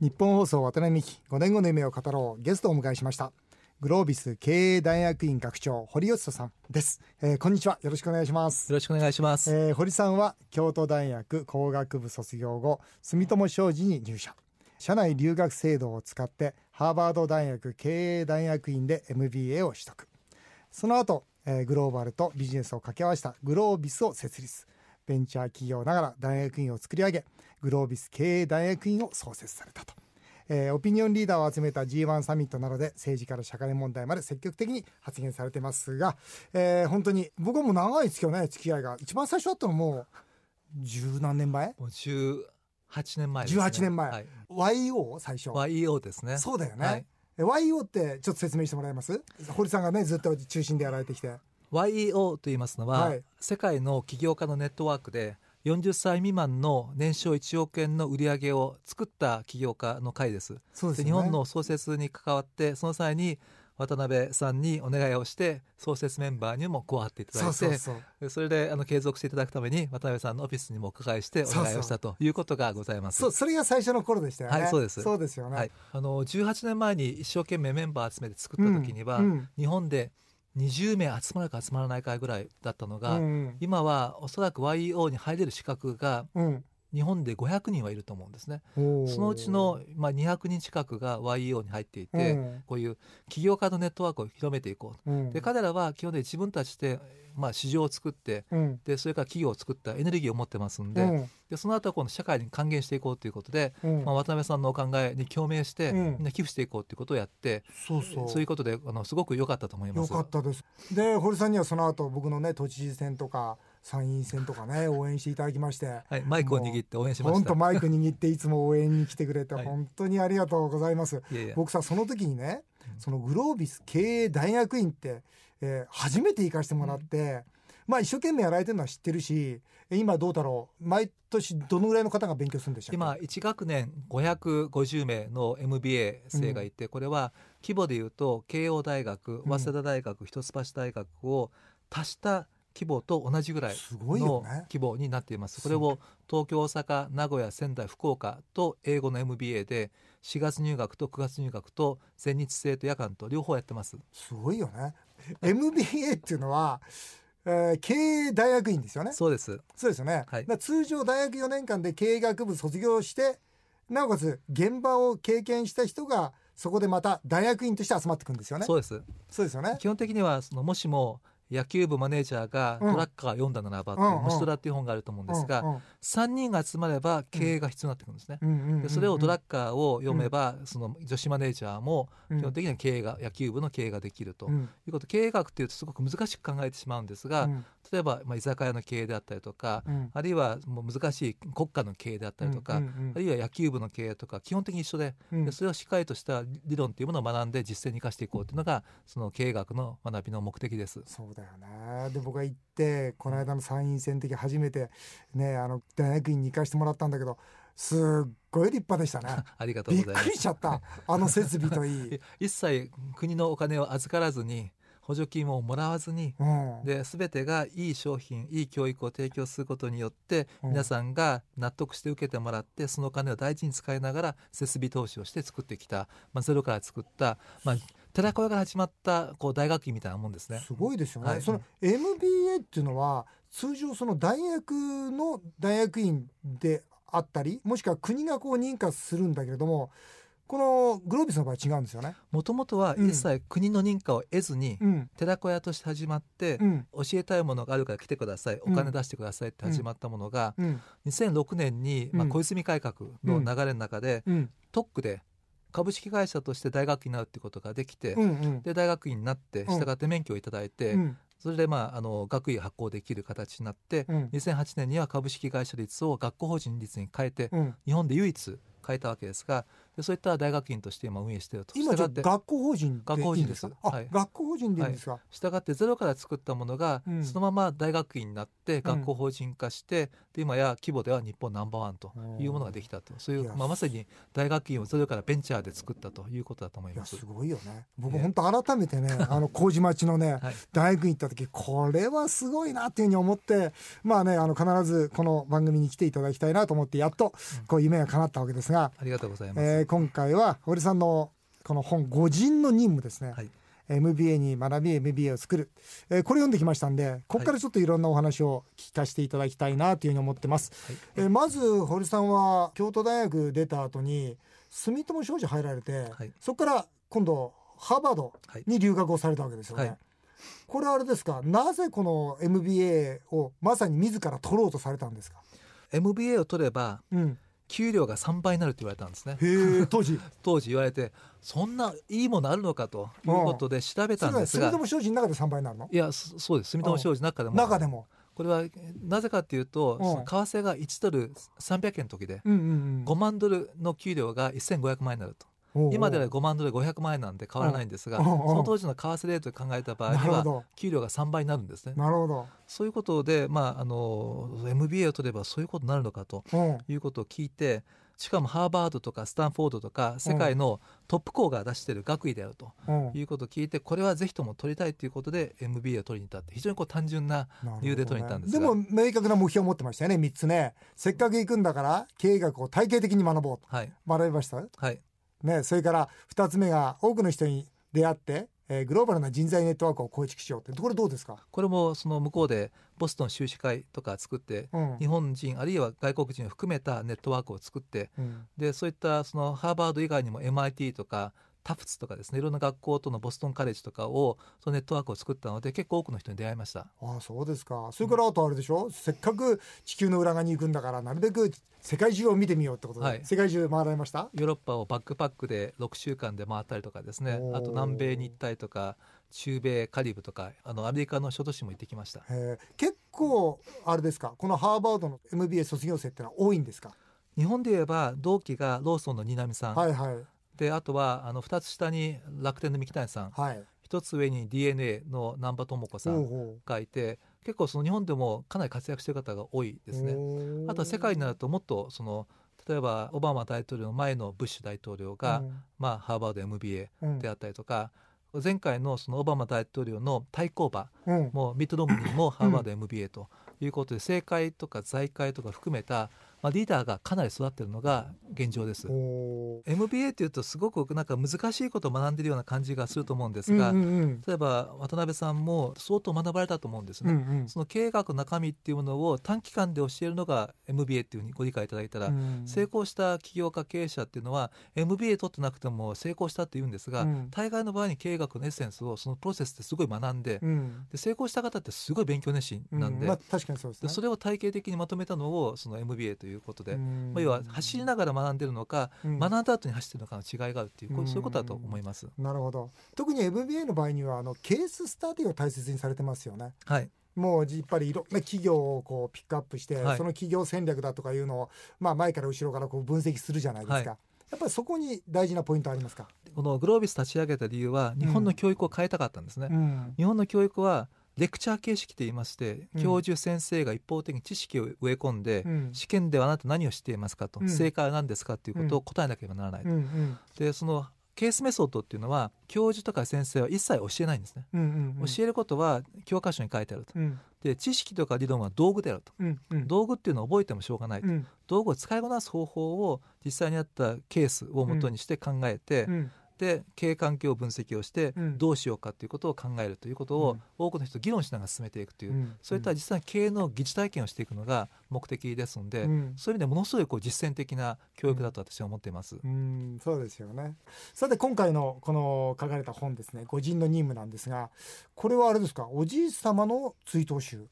日本放送渡辺美希5年後の夢を語ろうゲストをお迎えしました。グロービス経営大学院学長堀義人さんです、えー、こんにちは。よろしくお願いします。よろしくお願いします、えー、堀さんは京都大学工学部卒業後住友商事に入社。社内留学制度を使ってハーバード大学経営大学院で MBA を取得。その後、えー、グローバルとビジネスを掛け合わせたグロービスを設立。ベンチャー企業ながら大学院を作り上げグロービス経営大学院を創設されたと、えー、オピニオンリーダーを集めた G1 サミットなどで政治から社会問題まで積極的に発言されてますが、えー、本当に僕はもう長いですけどね付き合いが。一番最初だったのもう十何年前？もう18年前です、ね、18年前、はい、YO 最初。YO ですね。そうだよね、はい。YO ってちょっと説明してもらえます？堀さんがねずっと中心でやられてきて。YEO と言いますのは、はい、世界の起業家のネットワークで40歳未満の年商1億円の売り上げを作った起業家の会です。そうです、ね、日本の創設に関わってその際に渡辺さんにお願いをして創設メンバーにも加わっていただいてそれであの継続していただくために渡辺さんのオフィスにもお伺いしてお願いをしたということがございます。そうそれが最初の頃でしたよね。はいそうです。そうですよね、はい、あの18年前に一生懸命メンバー集めて作った時には、うんうん、日本で20名集まるか集まらないかぐらいだったのが、うん、今はおそらく YEO に入れる資格が日本で500人はいると思うんですね。そのうちの、まあ、200人近くが YEO に入っていて、こういう起業家のネットワークを広めていこう、で彼らは基本的に自分たちでまあ、市場を作って、うん、でそれから企業を作ったエネルギーを持ってますんでうん、でその後はこの社会に還元していこうということで、うん、まあ、渡辺さんのお考えに共鳴して、みんな寄付していこうということをやってそうそう。そういうことであのすごく良かったと思います。良かったです。で堀さんにはその後僕のね都知事選とか参院選とかね応援していただきまして、はい、マイクを握って応援しました。本当マイク握っていつも応援に来てくれて、本当にありがとうございます、僕さその時にねそのグロービス経営大学院って、えー、初めて行かせてもらって、まあ一生懸命やられてるのは知ってるし今どうだろう？毎年どのぐらいの方が勉強するんでしょう今1学年550名の MBA 生がいて、うん、これは規模でいうと慶応大学早稲田大学、一橋大学を足した規模と同じぐらいの規模になっています。すね、これを東京、大阪、名古屋、仙台、福岡と英語の MBA で4月入学と9月入学と全日制と夜間と両方やってます。すごいよね。MBA っていうのはえー、経営大学院ですよね。そうです。そうですよね。はい、通常大学4年間で経営学部卒業して、なおかつ現場を経験した人がそこでまた大学院として集まってくるんですよね。そうです。そうですよね。基本的にはそのもしも野球部マネージャーがトラッカー読んだならばっていう「虫トラ」っていう本があると思うんですが3人が集まれば経営が必要になってくるんですね。でそれをドラッカーを読めばその女子マネージャーも基本的には経営が野球部の経営ができるということ経営学っていうとすごく難しく考えてしまうんですが例えばまあ居酒屋の経営であったりとかあるいはもう難しい国家の経営であったりとかあるいは野球部の経営とか基本的に一緒ででそれをしっかりとした理論っていうものを学んで実践に生かしていこうというのがその経営学の学びの目的です。そうだよねで僕が行ってこの間の参院選の時初めてねあの大学院に行かしてもらったんだけどすっごい立派でしたね。ありがとうございます。びっくりしちゃった。あの設備といい。一切国のお金を預からずに補助金をもらわずに、うん、で全てがいい商品いい教育を提供することによって皆さんが納得して受けてもらってそのお金を大事に使いながら設備投資をして作ってきた、まあ、ゼロから作った、まあ、寺子屋から始まったこう大学院みたいなもんですね。すごいですよね。はい、その MBA っていうのは通常その大学の大学院であったりもしくは国がこう認可するんだけれどもこのグロービスの場合違うんですよね。もともとは一切国の認可を得ずに、うん、寺子屋として始まって、うん、教えたいものがあるから来てください、お金出してくださいって始まったものが、うん、2006年に、まあ、小泉改革の流れの中で、特区で株式会社として大学院になるってことができて、うんうん、で大学院になって従って免許をいただいて、うん、それで、まあ、あの学位発行できる形になって、うん、2008年には株式会社率を学校法人率に変えて、うん、日本で唯一変えたわけですがでそういった大学院として今運営していると。今じゃ学校法人学校法人です。はい、学校法人でいいんですか、はい、従ってゼロから作ったものが、うん、そのまま大学院になって学校法人化して、うん、で今や規模では日本ナンバーワンというものができたと。そういう、まあ、まさに大学院をゼロからベンチャーで作ったということだと思います。すごいよね。僕本当改めてね あの麹町のね、はい、大学院行った時これはすごいなっていうふうに思ってまあねあの必ずこの番組に来ていただきたいなと思ってやっとこう夢が叶ったわけですがが。ありがとうございます、えー、今回は堀さんのこの本「五人の任務」ですね、はい、MBA に学び MBA を作る、えー、これ読んできましたんでここからちょっといろんなお話を聞かせていただきたいなというふうに思ってます、はい、えー、まず堀さんは京都大学出た後に住友商事入られて、はい、そこから今度ハーバードに留学をされたわけですよね、はい、これはあれですかなぜこの MBA をまさに自ら取ろうとされたんですか？MBA を取れば、うん給料が3倍になるって言われたんですね。当時。当時言われてそんないいものあるのかということで調べたんですが。住友商事の中で3倍になるの？いやそうです。住友商事の中でも。中でも。これはなぜかというと、為替が1ドル300円の時で、5万ドルの給料が1500万円になると。今では5万ドル500万円なんで変わらないんですが、その当時の為替レートで考えた場合には給料が3倍になるんですね。なるほど。そういうことで、まあ、あの MBA を取ればそういうことになるのかということを聞いて、しかもハーバードとかスタンフォードとか世界のトップ校が出している学位であるということを聞いてこれはぜひとも取りたいということで MBA を取りに行ったって非常にこう単純な理由で取りに行ったんですが、ね、でも明確な目標を持ってましたよね3つね。せっかく行くんだから経営学を体系的に学ぼうと、はい、学びました？はいね、それから2つ目が多くの人に出会ってえー、グローバルな人材ネットワークを構築しようってこれどうですか？これもその向こうでボストン修士会とか作って、うん、日本人あるいは外国人を含めたネットワークを作って、うん、でそういったそのハーバード以外にも MIT とかタフツとかですねいろんな学校とのボストンカレッジとかをそのネットワークを作ったので結構多くの人に出会いました。ああそうですか。それからあとあれでしょ、うん、せっかく地球の裏側に行くんだからなるべく世界中を見てみようってことで、はい、世界中回られました？ヨーロッパをバックパックで6週間で回ったりとかですね。あと南米に行ったりとか中米カリブとかあのアメリカの諸都市も行ってきました。結構あれですか？このハーバードの MBA 卒業生ってのは多いんですか？日本で言えば同期がローソンの新浪さん、はいはい、であとはあの2つ下に楽天の三木谷さん、はい、1つ上に DNA の難波智子さんがいて結構その日本でもかなり活躍している方が多いですね。あとは世界になるともっとその例えばオバマ大統領の前のブッシュ大統領が、うん、まあ、ハーバード MBA であったりとか、うん、前回のそのオバマ大統領の対抗馬も、ミッドロムニーもハーバード MBA ということで政界とか財界とか含めたまあ、リーダーがかなり育っているのが現状です。MBA っていうとすごくなんか難しいことを学んでいるような感じがすると思うんですが、うんうんうん、例えば渡辺さんも相当学ばれたと思うんですね。うんうん、その経営学の中身っていうものを短期間で教えるのが MBA っていうふうにご理解いただいたら、うん、成功した起業家経営者っていうのは MBA 取ってなくても成功したって言うんですが、うん、大概の場合に経営学のエッセンスをそのプロセスですごい学んでうん、で成功した方ってすごい勉強熱心なんで,、まあ、確かにそうです、ね、それを体系的にまとめたのをその MBA ということで、まあ、要は走りながら学んでるのか、学んだ後に走ってるのかの違いがあるっていうそういうことだと思います。なるほど。特に MBA の場合にはあのケーススタディを大切にされてますよね。はい。もうやっぱりいろんな企業をこうピックアップして、はい、その企業戦略だとかいうのを、まあ、前から後ろからこう分析するじゃないですか。はい、やっぱりそこに大事なポイントありますか？このグロービス立ち上げた理由は日本の教育を変えたかったんですね。うん、日本の教育はレクチャー形式といいまして、教授先生が一方的に知識を植え込んで、うん、試験ではあなた何を知っていますかと、うん、正解は何ですかということを答えなければならない、うんうん、でそのケースメソッドっていうのは教授とか先生は一切教えないんですね、うんうんうん、教えることは教科書に書いてあると、うん、で知識とか理論は道具であると、うんうん、道具っていうのを覚えてもしょうがないと、うん、道具を使いこなす方法を実際にあったケースをもとにして考えて、って経営環境分析をしてどうしようかということを考えるということを多くの人と議論しながら進めていくという、そういった実際に経営の疑似体験をしていくのが目的ですので、そういう意味でものすごいこう実践的な教育だと私は思っています。うん、そうですよね。さて今回のこの書かれた本ですね「御人の任務」なんですがこれはあれですか？おじい様の追悼集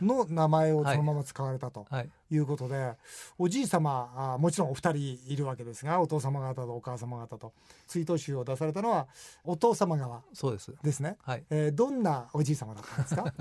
の名前をそのまま使われたと。はい、はい。いうことでおじい様あもちろんお二人いるわけですがお父様方とお母様方と追悼集を出されたのはお父様側そうですですね、はいえー、どんなおじい様だったんですか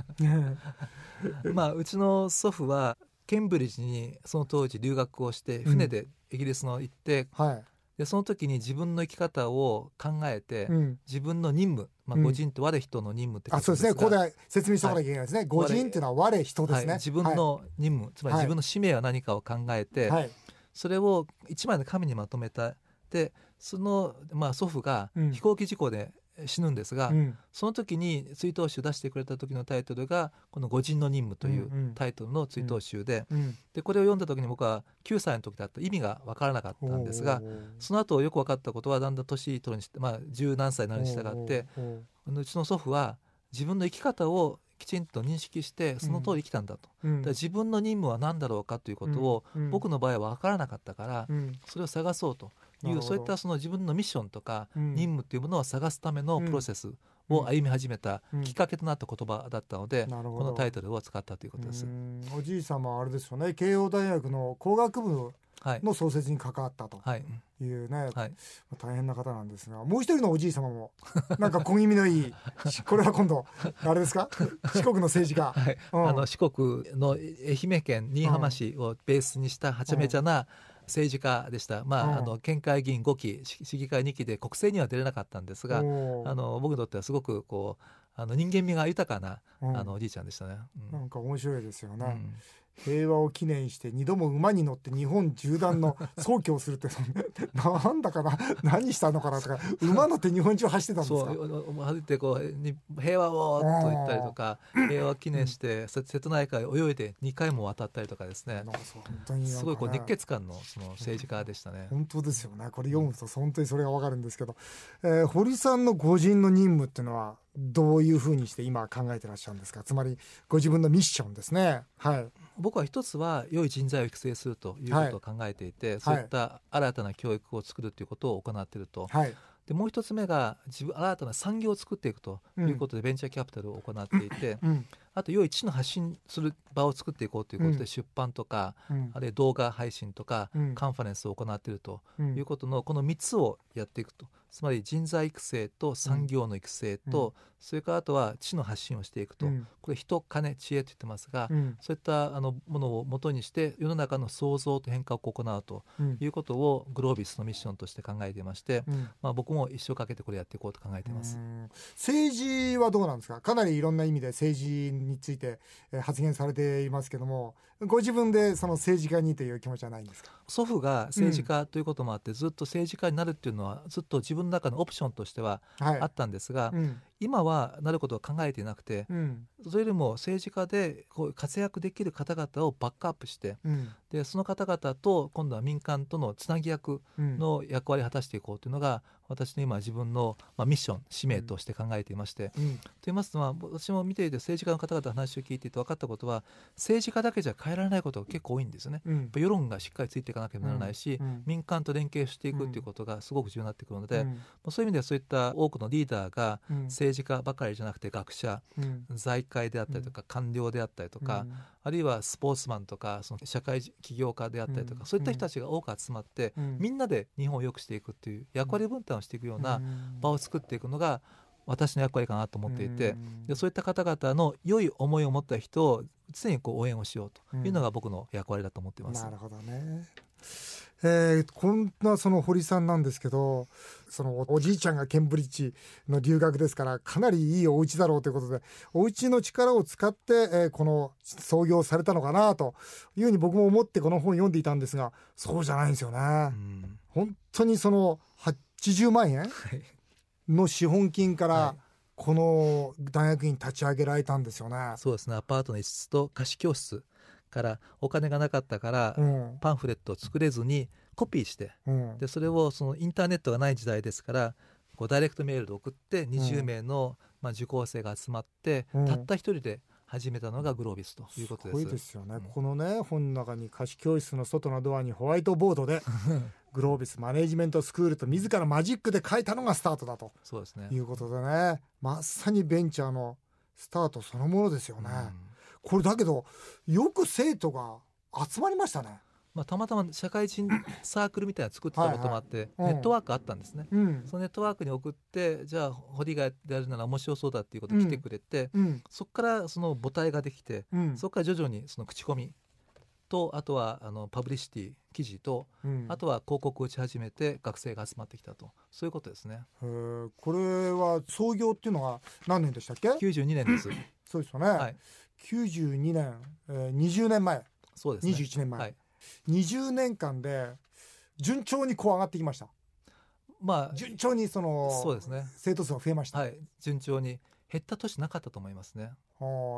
まあうちの祖父はケンブリッジにその当時留学をして船でイギリスの行って、うん、はいでその時に自分の生き方を考えて、うん、自分の任務、まあ、御人って我人の任務ってあそうですねここで説明しておかなきゃいけないですね、はい、御人っていうのは我人ですね、はい、自分の任務、はい、つまり自分の使命は何かを考えて、はい、それを一枚の紙にまとめたでその、まあ、祖父が飛行機事故で死ぬんですが、うん、その時に追悼集出してくれた時のタイトルがこの「御人の任務」というタイトルの追悼集でうん。うん、でこれを読んだ時に僕は9歳の時だった。意味が分からなかったんですがその後よく分かったことはだんだん年取るにしてまあ十何歳になるに従ってうちの祖父は自分の生き方をきちんと認識してその通り生きたんだと、うん、だ自分の任務は何だろうかということを、僕の場合は分からなかったから、それを探そうというそういったその自分のミッションとか任務というものを探すためのプロセスを歩み始めたきっかけとなった言葉だったので、このタイトルを使ったということです。おじい様あれですよね。慶応大学の工学部の創設に関わったとい。うね、はい、大変な方なんですがもう一人のおじい様もなんか小気味のいい これは今度あれですか？四国の政治家、はい。うん、あの四国の愛媛県新居浜市をベースにしたはちゃめちゃな、政治家でした、まあ、うん、あの県会議員5期市議会2期で国政には出れなかったんですがあの僕にとってはすごくこうあの人間味が豊かな、うん、あのおじいちゃんでしたね、うん、なんか面白いですよね、平和を記念して二度も馬に乗って日本縦断の 走挙をするってなんだかな何したのかなとか馬乗って日本中走ってたんですか？そう走ってこう平和をと言ったりとか平和を記念して瀬戸内海を泳いで2回も渡ったりとかですね。すごいこう熱血感のその政治家でしたね。本当ですよね。これ読むと本当にそれがわかるんですけど、えー、堀さんの個人の任務っていうのはどういうふうにして今考えてらっしゃるんですか？つまりご自分のミッションですね。はい僕は一つは良い人材を育成するということを考えていて、はい、そういった新たな教育を作るということを行っていると、はい、でもう一つ目が自分新たな産業を作っていくということでベンチャーキャピタルを行っていて、うん、あと良い知の発信する場を作っていこうということで出版とか、うん、あるいは動画配信とか、カンファレンスを行っているということのこの3つをやっていくとつまり人材育成と産業の育成と、それからあとは知の発信をしていくと、うん、これ人金知恵と言ってますが、うん、そういったあのものをもとにして世の中の創造と変革を行うということをグロービスのミッションとして考えていまして、うん、まあ、僕も一生かけてこれやっていこうと考えています。政治はどうなんですか？かなりいろんな意味で政治について発言されていますけどもご自分でその政治家にという気持ちはないんですか？祖父が政治家ということもあって、ずっと政治家になるっていうのはずっと自分の中のオプションとしてはあったんですが、はいうん、今はなることは考えていなくて、うん、それよりも政治家でこう活躍できる方々をバックアップして、うん、でその方々と今度は民間とのつなぎ役の役割を果たしていこうというのが私の今自分の、まあ、ミッション使命として考えていまして、うん、と言いますのは私も見ていて政治家の方々の話を聞いていて分かったことは政治家だけじゃ変えられないことが結構多いんですよね。うん、世論がしっかりついていかなければならないし、うん、民間と連携していくということがすごく重要になってくるので、うん、そういう意味ではそういった多くのリーダーが政治家ばかりじゃなくて学者、財界であったりとか官僚であったりとか、あるいはスポーツマンとかその社会起業家であったりとか、そういった人たちが多く集まって、みんなで日本を良くしていくっていう役割分担をしていくような場を作っていくのが私の役割かなと思っていてでそういった方々の良い思いを持った人を常にこう応援をしようというのが僕の役割だと思っています。なるほどねえー、こんなその堀さんなんですけどそのおじいちゃんがケンブリッジの留学ですからかなりいいお家だろうということでお家の力を使って、えー、この創業されたのかなというふうに僕も思ってこの本読んでいたんですがそうじゃないんですよね。本当にその80万円の資本金からこの大学院立ち上げられたんですよね。そうですね。アパートの一室と貸し教室からお金がなかったから、パンフレットを作れずにコピーして、うん、でそれをそのインターネットがない時代ですからこうダイレクトメールで送って20名の、まあ、受講生が集まって、たった一人で始めたのがグロービスということです。すごいですよね、うん、このね本の中に貸し教室の外のドアにホワイトボードで グロービスマネジメントスクールと自らマジックで書いたのがスタートだと。そうです、ね、いうことでねまさにベンチャーのスタートそのものですよね。うん、これだけどよく生徒が集まりましたね。まあ、たまたま社会人サークルみたいなの作ってたこともあって、ネットワークあったんですね、うん、そのネットワークに送ってじゃあ堀がやるなら面白そうだっていうこと来てくれて、うん、そこからその母体ができて、うん、そこから徐々にその口コミとあとはあのパブリシティ記事と、あとは広告を打ち始めて学生が集まってきたと。そういうことですね。これは創業っていうのは何年でしたっけ？92年です。そうですよね、はい、92年、えー、20年前。そうですね。21年前、はい。20年間で順調にこう上がってきました。まあ順調にそのそうですね。生徒数は増えました。はい。順調に減った年なかったと思いますね。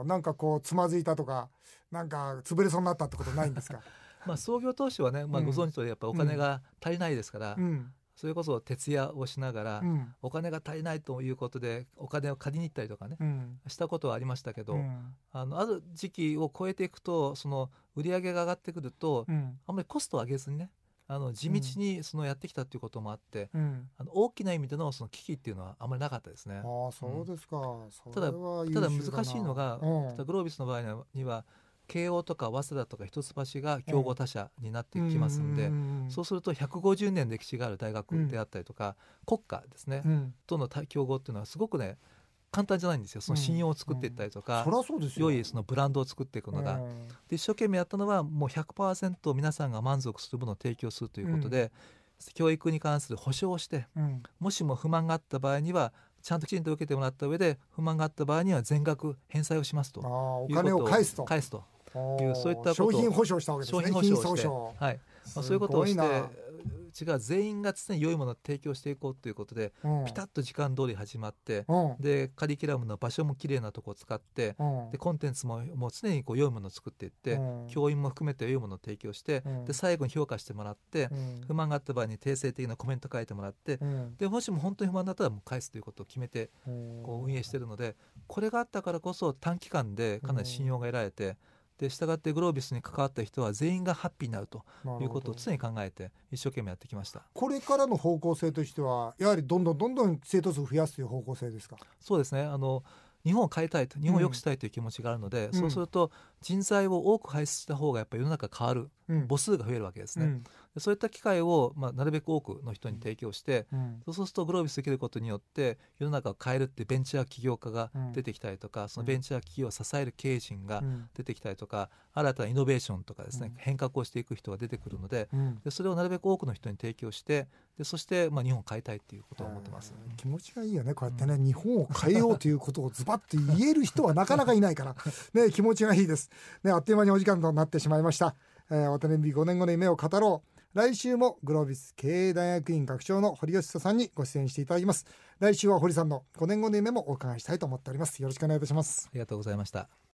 なんかこうつまずいたとかなんか潰れそうになったってことないんですか？まあ創業当初はね、まあ、ご存知とやっぱお金が足りないですから、うん、それこそ徹夜をしながら、うん、お金が足りないということでお金を借りに行ったりとかね、うん、したことはありましたけど、あのある時期を超えていくとその売り上げが上がってくると、あんまりコストを上げずにねあの地道にそのやってきたっていうこともあって、うん、あの大きな意味でのその危機っていうのはあまりなかったですね。あそうですか、うん、ただただ難しいのが、うん、グロービスの場合には慶応とか早稲田とか一橋が競合他社になってきますんで、そうすると150年歴史がある大学であったりとか、国家ですね、との競合っていうのはすごくね簡単じゃないんですよ。その信用を作っていったりとか、良いそのブランドを作っていくのが、で一生懸命やったのはもう100%皆さんが満足するものを提供するということで、教育に関する保証をして、もしも不満があった場合にはちゃんときちんと受けてもらった上で不満があった場合には全額返済をしますと。お金を返すと。返すというそういった商品保証したわけですね。商品保証はい、まあ、そういうことをしてちが全員が常に良いものを提供していこうということで、うん、ピタッと時間通り始まって、うん、でカリキュラムの場所もきれいなとこを使って、うん、でコンテンツももう常にこう良いものを作っていって、教員も含めて良いものを提供して、で最後に評価してもらって、不満があった場合に訂正的なコメント書いてもらって、でもしも本当に不満だったらもう返すということを決めてこう運営しているのでこれがあったからこそ短期間でかなり信用が得られて。で従ってグロービスに関わった人は全員がハッピーになるということを常に考えて一生懸命やってきました。これからの方向性としてはやはりどんどんどんどん生徒数を増やすという方向性ですか？そうですね。あの日本を変えたいと日本を良くしたいという気持ちがあるので、うん、そうすると人材を多く輩出した方がやっぱり世の中変わる、うん、母数が増えるわけですね、うん、そういった機会を、まあ、なるべく多くの人に提供して、うん、そうするとグロービスできることによって世の中を変えるってベンチャー起業家が出てきたりとか、うん、そのベンチャー企業を支える経営陣が出てきたりとか、新たなイノベーションとかですね、変革をしていく人が出てくるので,、でそれをなるべく多くの人に提供してでそして、まあ、日本を変えたいっていうことを思ってます、気持ちがいいよねこうやってね、日本を変えようということをズバッと言える人はなかなかいないから、ね、気持ちがいいです、ね、あっという間にお時間となってしまいました。えー、渡辺5年後の夢を語ろう。来週もグロービス経営大学院学長の堀吉さんにご出演していただきます。来週は堀さんの5年後の夢もお伺いしたいと思っております。よろしくお願いいたします。ありがとうございました。